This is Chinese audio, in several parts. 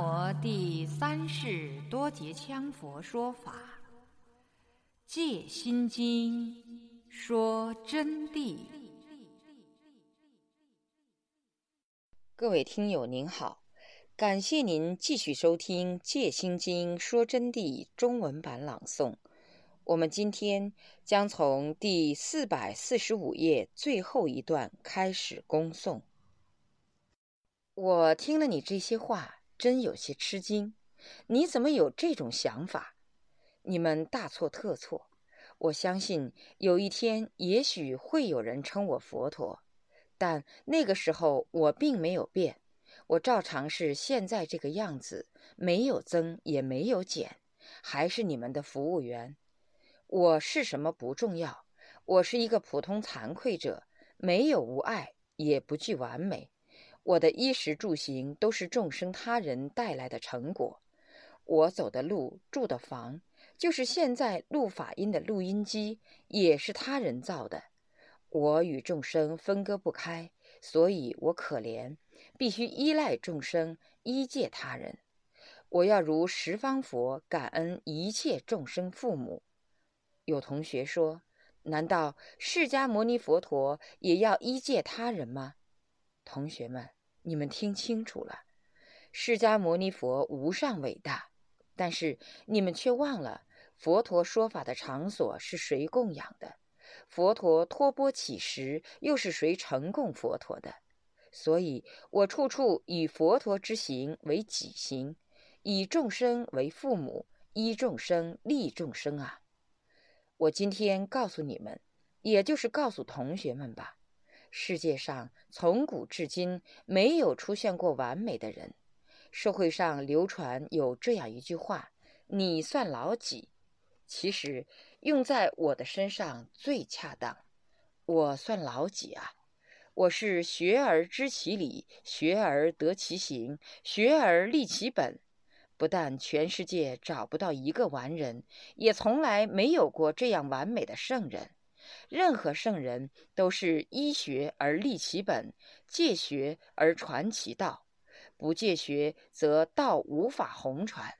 摩第三世多杰羌佛说法，《戒心经》说真谛。各位听友您好，感谢您继续收听《戒心经》说真谛中文版朗诵。我们今天将从第四百四十五页最后一段开始恭诵。我听了你这些话。真有些吃惊，你怎么有这种想法？你们大错特错。我相信有一天也许会有人称我佛陀，但那个时候我并没有变，我照常是现在这个样子，没有增也没有减，还是你们的服务员。我是什么不重要，我是一个普通惭愧者，没有无爱，也不具完美。我的衣食住行都是众生他人带来的成果，我走的路、住的房，就是现在录法音的录音机，也是他人造的。我与众生分割不开，所以我可怜，必须依赖众生，依借他人。我要如十方佛感恩一切众生父母。有同学说：“难道释迦牟尼佛陀也要依借他人吗？”同学们。你们听清楚了，释迦牟尼佛无上伟大，但是你们却忘了佛陀说法的场所是谁供养的？佛陀托钵乞食又是谁承供佛陀的？所以我处处以佛陀之行为己行，以众生为父母，依众生利众生啊！我今天告诉你们，也就是告诉同学们吧。世界上从古至今没有出现过完美的人。社会上流传有这样一句话：“你算老几？”其实用在我的身上最恰当。我算老几啊？我是学而知其理，学而得其行，学而立其本。不但全世界找不到一个完人，也从来没有过这样完美的圣人。任何圣人都是依学而立其本，借学而传其道。不借学，则道无法弘传。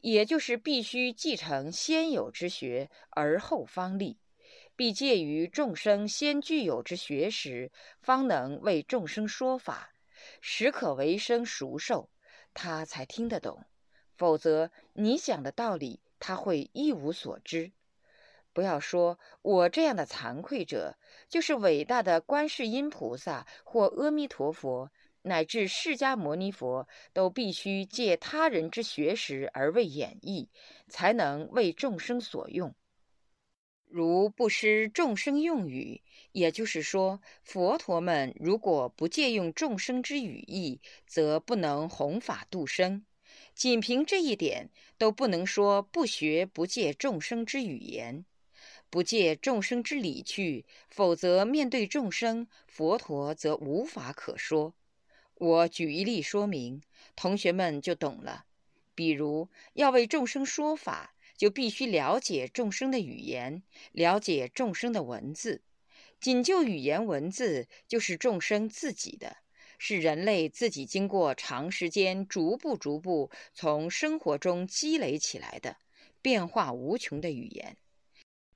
也就是必须继承先有之学，而后方立；必借于众生先具有之学时，方能为众生说法，时可为生熟受，他才听得懂。否则，你讲的道理，他会一无所知。不要说我这样的惭愧者，就是伟大的观世音菩萨或阿弥陀佛，乃至释迦牟尼佛，都必须借他人之学识而为演绎，才能为众生所用。如不失众生用语，也就是说，佛陀们如果不借用众生之语义，则不能弘法度生。仅凭这一点，都不能说不学不借众生之语言。不借众生之理去，否则面对众生，佛陀则无法可说。我举一例说明，同学们就懂了。比如要为众生说法，就必须了解众生的语言，了解众生的文字。仅就语言文字，就是众生自己的，是人类自己经过长时间逐步逐步从生活中积累起来的变化无穷的语言。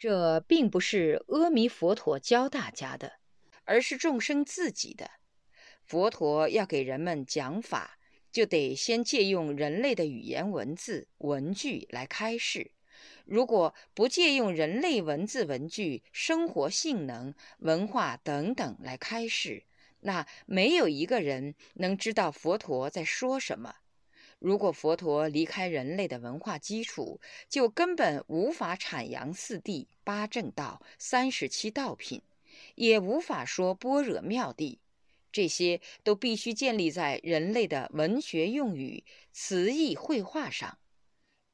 这并不是阿弥佛陀教大家的，而是众生自己的。佛陀要给人们讲法，就得先借用人类的语言文字文句来开示。如果不借用人类文字文句、生活性能、文化等等来开示，那没有一个人能知道佛陀在说什么。如果佛陀离开人类的文化基础，就根本无法阐扬四谛、八正道、三十七道品，也无法说般若妙谛。这些都必须建立在人类的文学用语、词义绘画上。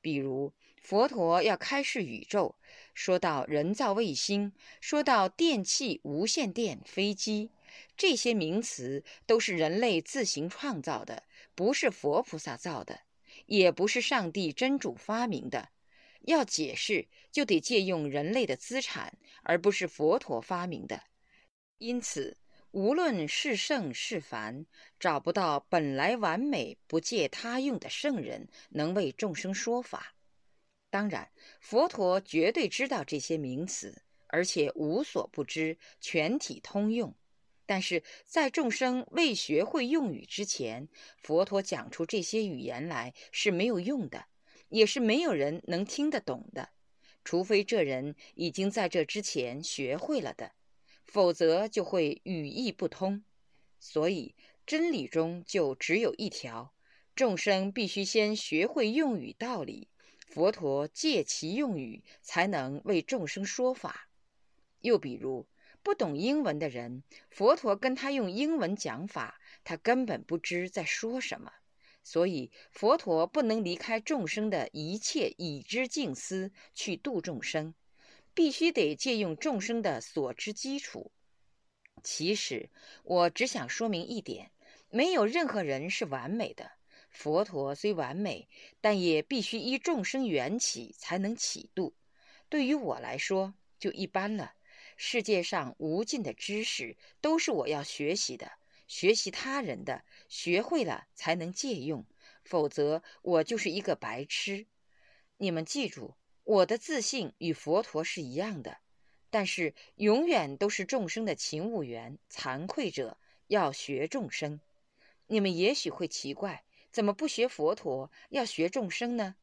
比如，佛陀要开示宇宙，说到人造卫星，说到电器、无线电、飞机。这些名词都是人类自行创造的，不是佛菩萨造的，也不是上帝真主发明的。要解释，就得借用人类的资产，而不是佛陀发明的。因此，无论是圣是凡，找不到本来完美不借他用的圣人能为众生说法。当然，佛陀绝对知道这些名词，而且无所不知，全体通用。但是在众生未学会用语之前，佛陀讲出这些语言来是没有用的，也是没有人能听得懂的，除非这人已经在这之前学会了的，否则就会语义不通。所以真理中就只有一条：众生必须先学会用语道理，佛陀借其用语才能为众生说法。又比如。不懂英文的人，佛陀跟他用英文讲法，他根本不知在说什么。所以，佛陀不能离开众生的一切已知静思去度众生，必须得借用众生的所知基础。其实，我只想说明一点：没有任何人是完美的。佛陀虽完美，但也必须依众生缘起才能起度。对于我来说，就一般了。世界上无尽的知识都是我要学习的，学习他人的，学会了才能借用，否则我就是一个白痴。你们记住，我的自信与佛陀是一样的，但是永远都是众生的勤务员、惭愧者，要学众生。你们也许会奇怪，怎么不学佛陀，要学众生呢？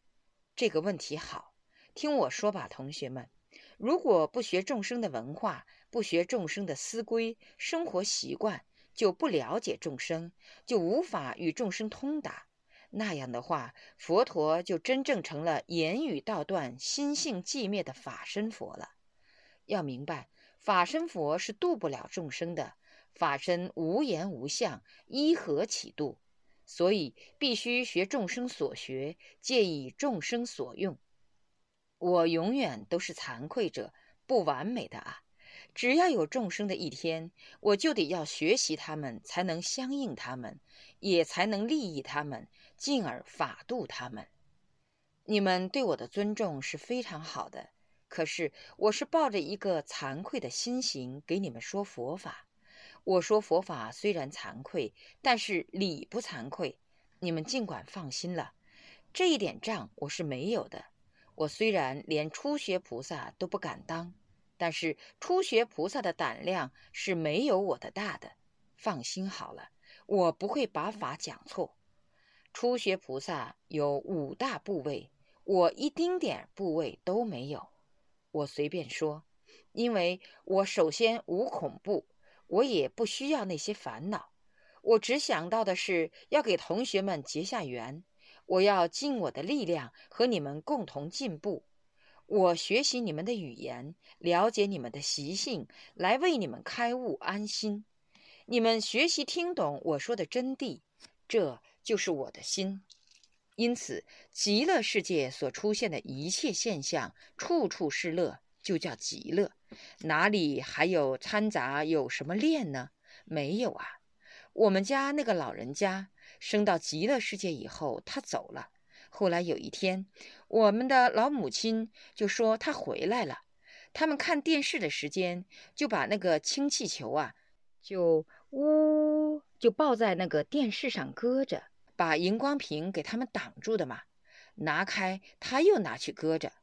这个问题好，听我说吧，同学们。如果不学众生的文化，不学众生的思规、生活习惯，就不了解众生，就无法与众生通达。那样的话，佛陀就真正成了言语道断、心性寂灭的法身佛了。要明白，法身佛是度不了众生的，法身无言无相，依何起度？所以必须学众生所学，借以众生所用。我永远都是惭愧者，不完美的啊！只要有众生的一天，我就得要学习他们，才能相应他们，也才能利益他们，进而法度他们。你们对我的尊重是非常好的，可是我是抱着一个惭愧的心情给你们说佛法。我说佛法虽然惭愧，但是理不惭愧。你们尽管放心了，这一点账我是没有的。我虽然连初学菩萨都不敢当，但是初学菩萨的胆量是没有我的大的。放心好了，我不会把法讲错。初学菩萨有五大部位，我一丁点部位都没有。我随便说，因为我首先无恐怖，我也不需要那些烦恼。我只想到的是要给同学们结下缘。我要尽我的力量和你们共同进步。我学习你们的语言，了解你们的习性，来为你们开悟安心。你们学习听懂我说的真谛，这就是我的心。因此，极乐世界所出现的一切现象，处处是乐，就叫极乐。哪里还有掺杂有什么恋呢？没有啊。我们家那个老人家。升到极乐世界以后，他走了。后来有一天，我们的老母亲就说他回来了。他们看电视的时间，就把那个氢气球啊，就呜就抱在那个电视上搁着，把荧光屏给他们挡住的嘛。拿开，他又拿去搁着。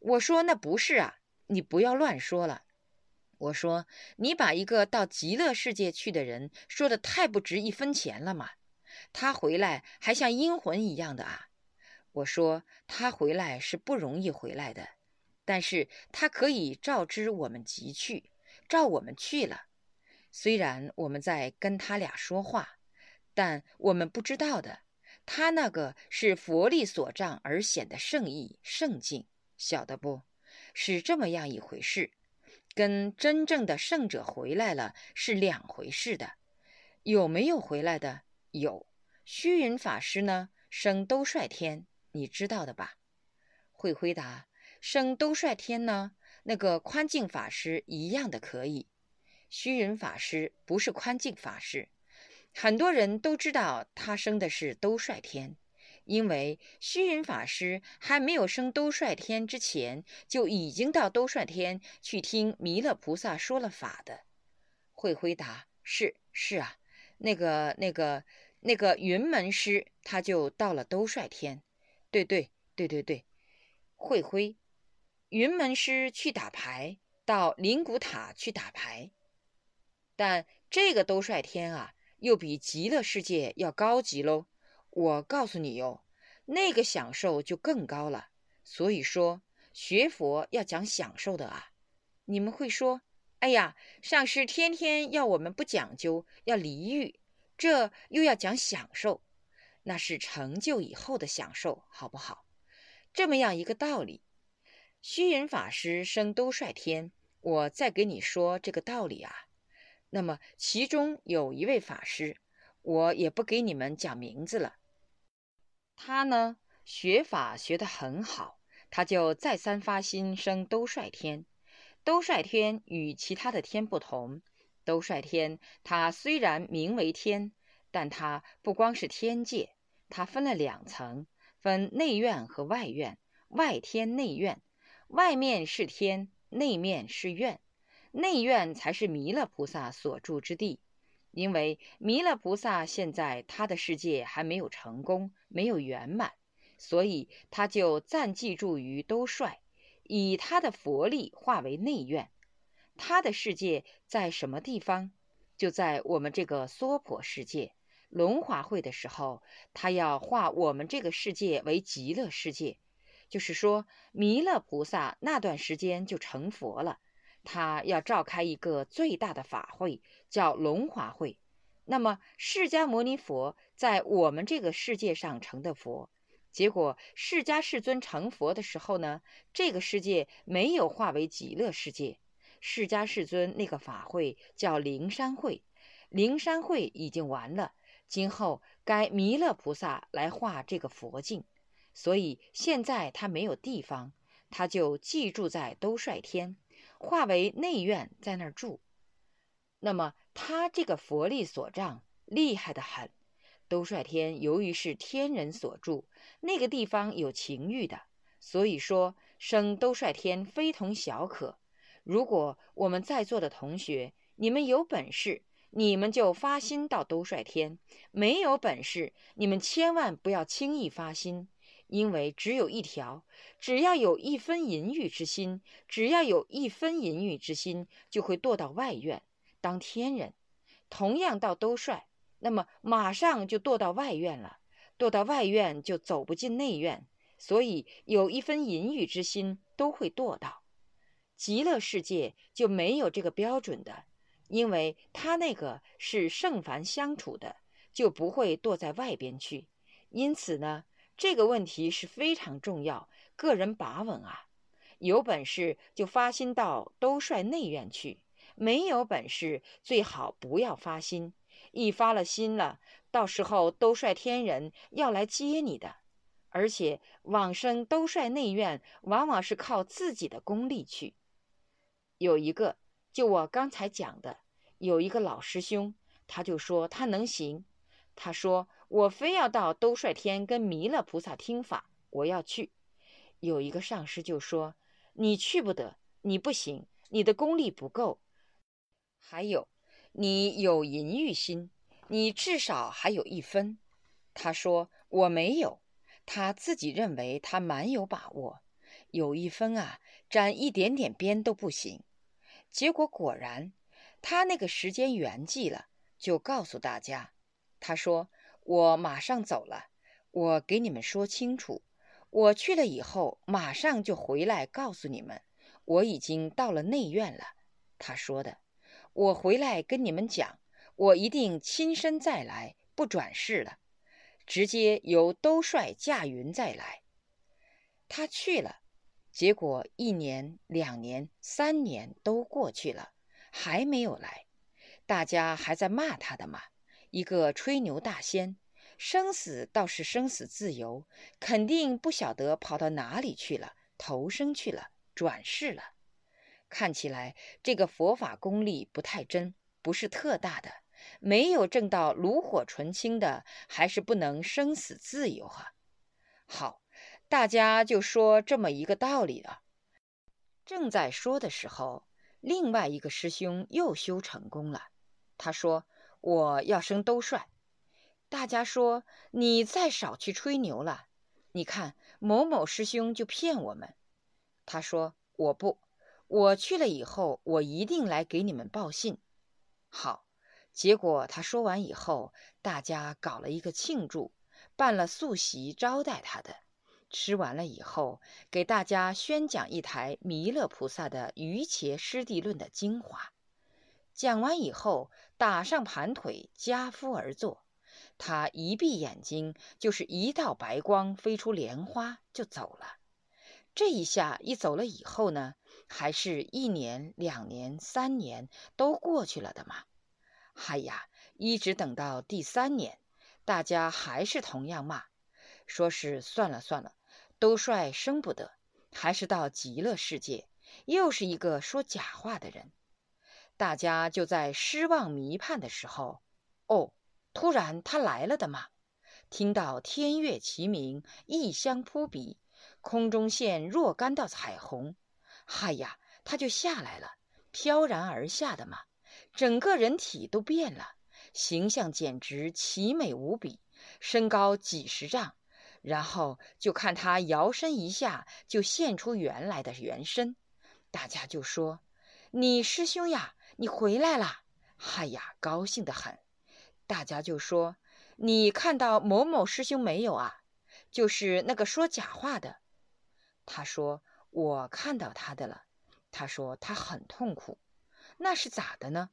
我说那不是啊，你不要乱说了。我说你把一个到极乐世界去的人说的太不值一分钱了嘛。他回来还像阴魂一样的啊！我说他回来是不容易回来的，但是他可以照知我们即去，照我们去了。虽然我们在跟他俩说话，但我们不知道的，他那个是佛力所障而显的圣意圣境，晓得不？是这么样一回事，跟真正的圣者回来了是两回事的。有没有回来的？有。虚云法师呢，升兜率天，你知道的吧？会回答，升兜率天呢，那个宽净法师一样的可以。虚云法师不是宽净法师，很多人都知道他升的是兜率天，因为虚云法师还没有升兜率天之前，就已经到兜率天去听弥勒菩萨说了法的。会回答，是是啊，那个那个那个云门师他就到了兜率天。对对对对对，会辉，云门师去打牌，到灵谷塔去打牌。但这个兜率天啊，又比极乐世界要高级喽。我告诉你哟，那个享受就更高了。所以说，学佛要讲享受的啊。你们会说：“哎呀，上师天天要我们不讲究，要离欲，这又要讲享受，那是成就以后的享受，好不好？”这么样一个道理。虚云法师升兜率天，我再给你说这个道理啊。那么其中有一位法师，我也不给你们讲名字了。他呢，学法学得很好，他就再三发心升兜率天。兜率天与其他的天不同，兜率天它虽然名为天，但它不光是天界，它分了两层，分内院和外院，外天内院，外面是天，内面是院，内院才是弥勒菩萨所住之地。因为弥勒菩萨现在他的世界还没有成功，没有圆满，所以他就暂寄住于兜率，以他的佛力化为内院。他的世界在什么地方？就在我们这个娑婆世界。龙华会的时候，他要化我们这个世界为极乐世界，就是说弥勒菩萨那段时间就成佛了。他要召开一个最大的法会，叫龙华会。那么，释迦牟尼佛在我们这个世界上成的佛，结果释迦世尊成佛的时候呢，这个世界没有化为极乐世界。释迦世尊那个法会叫灵山会，灵山会已经完了，今后该弥勒菩萨来化这个佛境，所以现在他没有地方，他就寄住在兜率天。化为内院，在那儿住。那么他这个佛力所障厉害的很。兜率天由于是天人所住，那个地方有情欲的，所以说生兜率天非同小可。如果我们在座的同学，你们有本事，你们就发心到兜率天；没有本事，你们千万不要轻易发心。因为只有一条，只要有一分淫欲之心，只要有一分淫欲之心，就会堕到外院当天人。同样到兜率，那么马上就堕到外院了。堕到外院就走不进内院，所以有一分淫欲之心都会堕到极乐世界就没有这个标准的，因为他那个是圣凡相处的，就不会堕在外边去。因此呢。这个问题是非常重要，个人把稳啊！有本事就发心到兜率内院去，没有本事最好不要发心。一发了心了，到时候兜率天人要来接你的，而且往生兜率内院往往是靠自己的功力去。有一个，就我刚才讲的，有一个老师兄，他就说他能行，他说。我非要到兜率天跟弥勒菩萨听法，我要去。有一个上师就说：“你去不得，你不行，你的功力不够。还有，你有淫欲心，你至少还有一分。”他说：“我没有。”他自己认为他蛮有把握，有一分啊，沾一点点边都不行。结果果然，他那个时间圆寂了，就告诉大家，他说。我马上走了，我给你们说清楚，我去了以后马上就回来告诉你们，我已经到了内院了。他说的，我回来跟你们讲，我一定亲身再来，不转世了，直接由兜率驾云再来。他去了，结果一年、两年、三年都过去了，还没有来，大家还在骂他的嘛。一个吹牛大仙，生死倒是生死自由，肯定不晓得跑到哪里去了，投生去了，转世了。看起来这个佛法功力不太真，不是特大的，没有证到炉火纯青的，还是不能生死自由啊。好，大家就说这么一个道理了。正在说的时候，另外一个师兄又修成功了。他说：“我要升兜率。”大家说：“你再少去吹牛了。你看某某师兄就骗我们。”他说：“我不，我去了以后，我一定来给你们报信。”好，结果他说完以后，大家搞了一个庆祝，办了素席招待他的。吃完了以后，给大家宣讲一台弥勒菩萨的《瑜伽师地论》的精华。讲完以后，打上盘腿，跏趺而坐。他一闭眼睛，就是一道白光飞出莲花就走了。这一下一走了以后呢，还是一年、两年、三年都过去了的嘛。哎呀，一直等到第三年，大家还是同样骂，说是算了算了。兜率生不得，还是到极乐世界，又是一个说假话的人。大家就在失望迷盼的时候，哦，突然他来了的嘛！听到天乐齐鸣，异香扑鼻，空中现若干道彩虹，嗨呀，他就下来了，飘然而下的嘛！整个人体都变了，形象简直奇美无比，身高几十丈。然后就看他摇身一下，就现出原来的原身，大家就说：“你师兄呀，你回来了！”嗨呀，高兴得很。大家就说：“你看到某某师兄没有啊？就是那个说假话的。”他说：“我看到他的了。”他说：“他很痛苦。”那是咋的呢？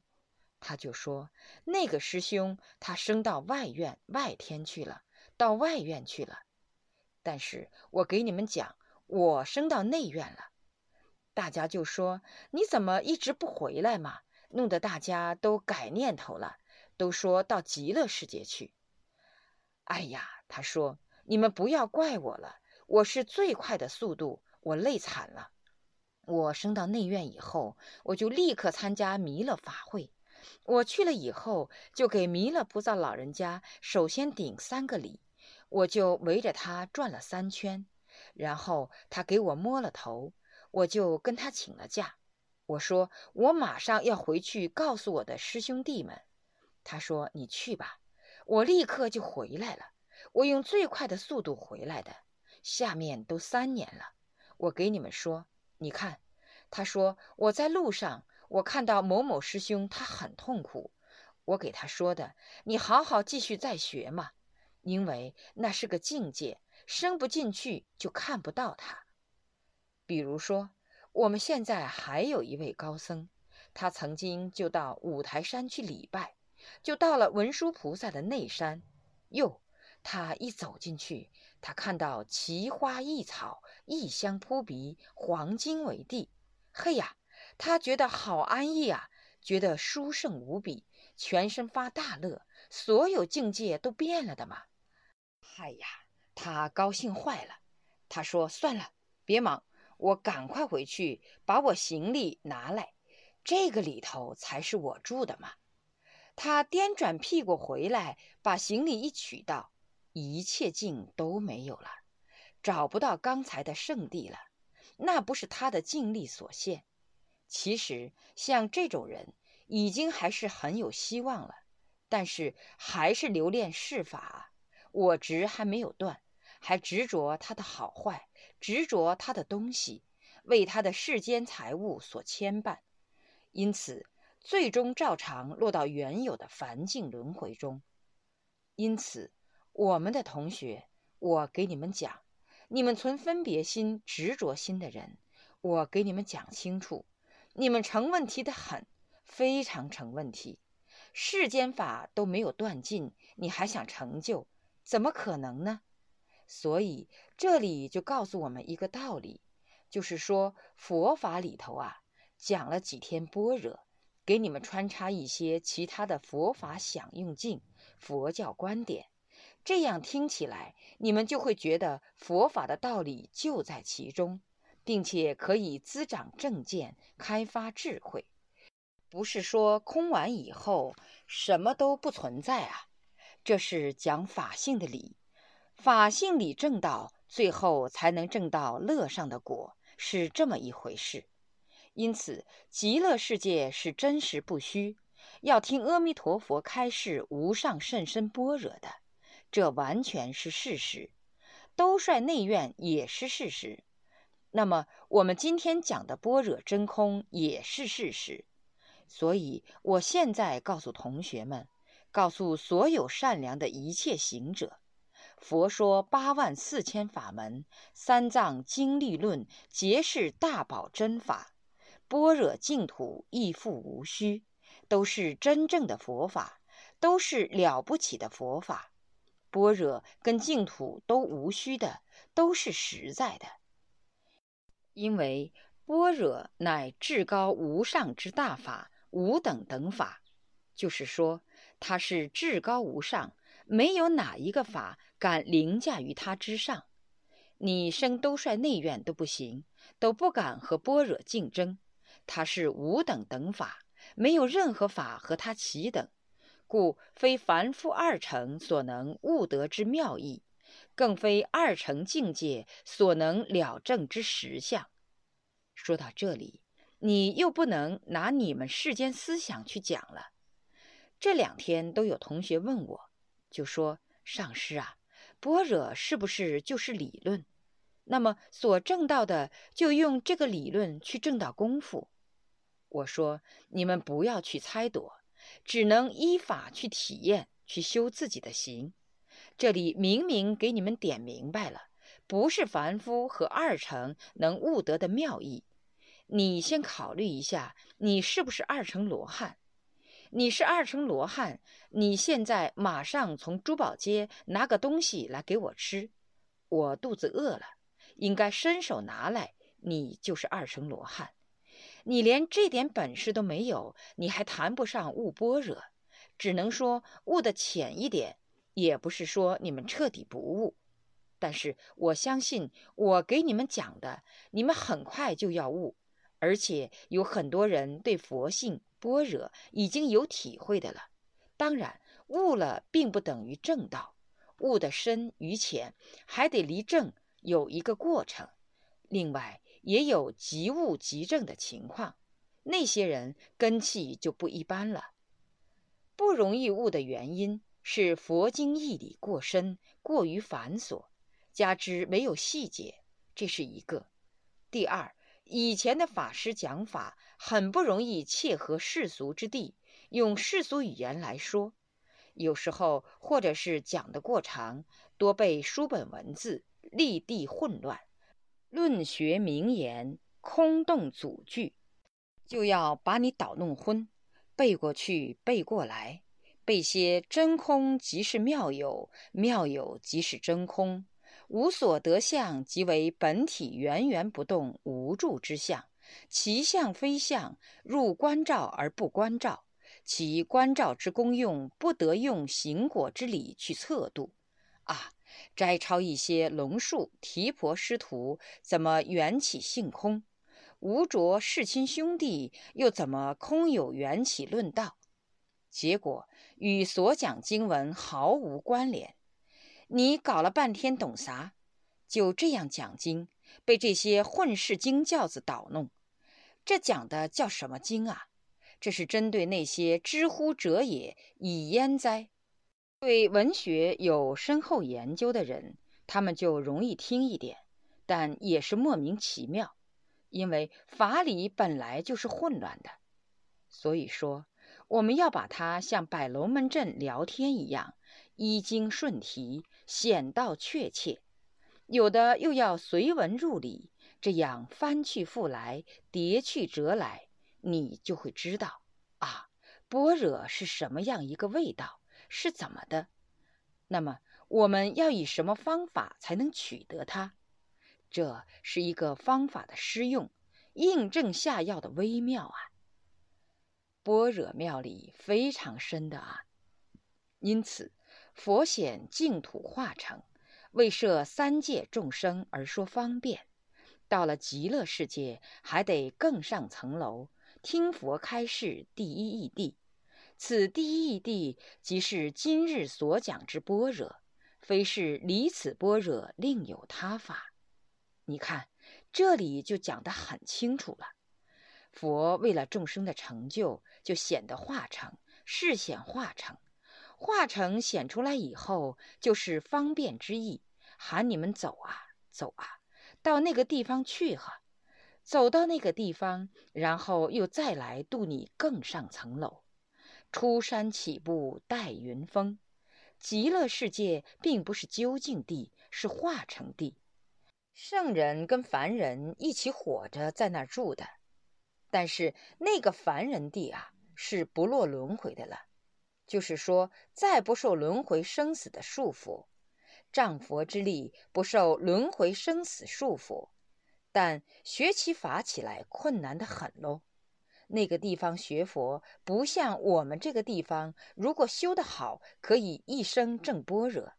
他就说：“那个师兄他升到外院外天去了，到外院去了。”但是我给你们讲，我升到内院了，大家就说你怎么一直不回来嘛？弄得大家都改念头了，都说到极乐世界去。哎呀，他说你们不要怪我了，我是最快的速度，我累惨了。我升到内院以后，我就立刻参加弥勒法会。我去了以后，就给弥勒菩萨老人家首先顶三个礼。我就围着他转了三圈，然后他给我摸了头，我就跟他请了假。我说我马上要回去告诉我的师兄弟们。他说你去吧，我立刻就回来了。我用最快的速度回来的。下面都三年了，我给你们说，你看，他说我在路上，我看到某某师兄他很痛苦，我给他说的，你好好继续再学嘛。因为那是个境界，升不进去就看不到它。比如说，我们现在还有一位高僧，他曾经就到五台山去礼拜，就到了文殊菩萨的内山。哟，他一走进去，他看到奇花异草，异香扑鼻，黄金为地。嘿呀，他觉得好安逸啊，觉得殊胜无比，全身发大乐，所有境界都变了的嘛。哎呀，他高兴坏了。他说：“算了，别忙，我赶快回去把我行李拿来。这个里头才是我住的嘛。”他颠转屁股回来，把行李一取到，一切境都没有了，找不到刚才的圣地了。那不是他的尽力所现。其实像这种人，已经还是很有希望了，但是还是留恋世法。我执还没有断，还执着他的好坏，执着他的东西，为他的世间财物所牵绊，因此最终照常落到原有的凡境轮回中。因此，我们的同学，我给你们讲，你们存分别心、执着心的人，我给你们讲清楚，你们成问题的很，非常成问题。世间法都没有断尽，你还想成就？怎么可能呢？所以这里就告诉我们一个道理，就是说佛法里头啊，讲了几天般若，给你们穿插一些其他的佛法享用境、佛教观点，这样听起来，你们就会觉得佛法的道理就在其中，并且可以滋长正见、开发智慧。不是说空完以后什么都不存在啊。这是讲法性的理，法性理正道，最后才能证到乐上的果，是这么一回事。因此，极乐世界是真实不虚，要听阿弥陀佛开示无上甚深般若的，这完全是事实。兜率内院也是事实。那么我们今天讲的般若真空也是事实。所以我现在告诉同学们，告诉所有善良的一切行者。佛说八万四千法门，三藏经历论皆是大宝真法，般若净土亦复无虚，都是真正的佛法，都是了不起的佛法。般若跟净土都无虚的，都是实在的。因为般若乃至高无上之大法，无等等法，就是说他是至高无上，没有哪一个法。敢凌驾于他之上，你升兜率内院都不行，都不敢和般若竞争。他是无等等法，没有任何法和他齐等，故非凡夫二乘所能悟得之妙义，更非二乘境界所能了证之实相。说到这里，你又不能拿你们世间思想去讲了。这两天都有同学问我，就说上师啊。般若是不是就是理论？那么所证到的就用这个理论去证到功夫。我说你们不要去猜躲，只能依法去体验，去修自己的行。这里明明给你们点明白了，不是凡夫和二乘能悟得的妙义。你先考虑一下，你是不是二乘罗汉？你是二乘罗汉，你现在马上从珠宝街拿个东西来给我吃，我肚子饿了，应该伸手拿来，你就是二乘罗汉。你连这点本事都没有，你还谈不上悟般若，只能说悟得浅一点，也不是说你们彻底不悟。但是我相信，我给你们讲的，你们很快就要悟，而且有很多人对佛性。般若已经有体会的了，当然悟了并不等于正道，悟的深与浅还得离正有一个过程。另外也有即悟即正的情况，那些人根气就不一般了。不容易悟的原因是佛经义理过深，过于繁琐，加之没有细节，这是一个。第二，以前的法师讲法。很不容易切合世俗之地，用世俗语言来说，有时候或者是讲的过长，多背书本文字，立地混乱，论学名言空洞组句，就要把你捣弄昏，背过去背过来，背些真空即是妙有，妙有即是真空，无所得相即为本体源源不动无助之相。其相非相，入观照而不观照，其观照之功用，不得用行果之理去测度。啊，摘抄一些龙树、提婆师徒怎么缘起性空，无着世亲兄弟又怎么空有缘起论道，结果与所讲经文毫无关联。你搞了半天懂啥？就这样讲经，被这些混世经教子捣弄。这讲的叫什么经啊？这是针对那些知乎者也以焉哉？对文学有深厚研究的人，他们就容易听一点，但也是莫名其妙，因为法理本来就是混乱的。所以说，我们要把它像摆龙门阵聊天一样，依经顺题，显道确切；有的又要随文入理。这样翻去覆来，叠去折来，你就会知道啊，般若是什么样一个味道，是怎么的。那么我们要以什么方法才能取得它？这是一个方法的施用，印证下药的微妙啊。般若妙理非常深的啊，因此佛显净土化成，为摄三界众生而说方便。到了极乐世界，还得更上层楼，听佛开示第一义谛。此第一义谛，即是今日所讲之般若，非是离此般若另有他法。你看，这里就讲得很清楚了。佛为了众生的成就，就显得化成，示显化成，化成显出来以后，就是方便之意，喊你们走啊，走啊，到那个地方去哈。走到那个地方，然后又再来渡你更上层楼。出山起步待云峰，极乐世界并不是究竟地，是化成地。圣人跟凡人一起活着在那儿住的，但是那个凡人地啊，是不落轮回的了，就是说再不受轮回生死的束缚，仗佛之力不受轮回生死束缚。但学其法起来困难的很喽。那个地方学佛不像我们这个地方，如果修得好，可以一生正般若。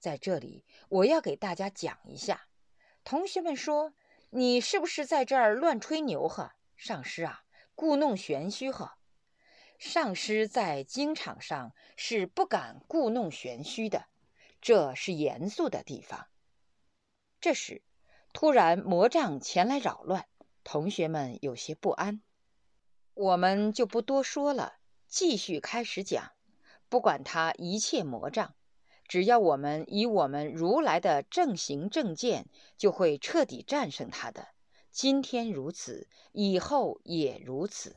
在这里，我要给大家讲一下。同学们说，你是不是在这儿乱吹牛呵？上师啊，故弄玄虚呵。上师在经场上是不敢故弄玄虚的，这是严肃的地方。这时。突然，魔障前来扰乱，同学们有些不安。我们就不多说了，继续开始讲。不管他一切魔障，只要我们以我们如来的正行正见，就会彻底战胜他的。今天如此，以后也如此。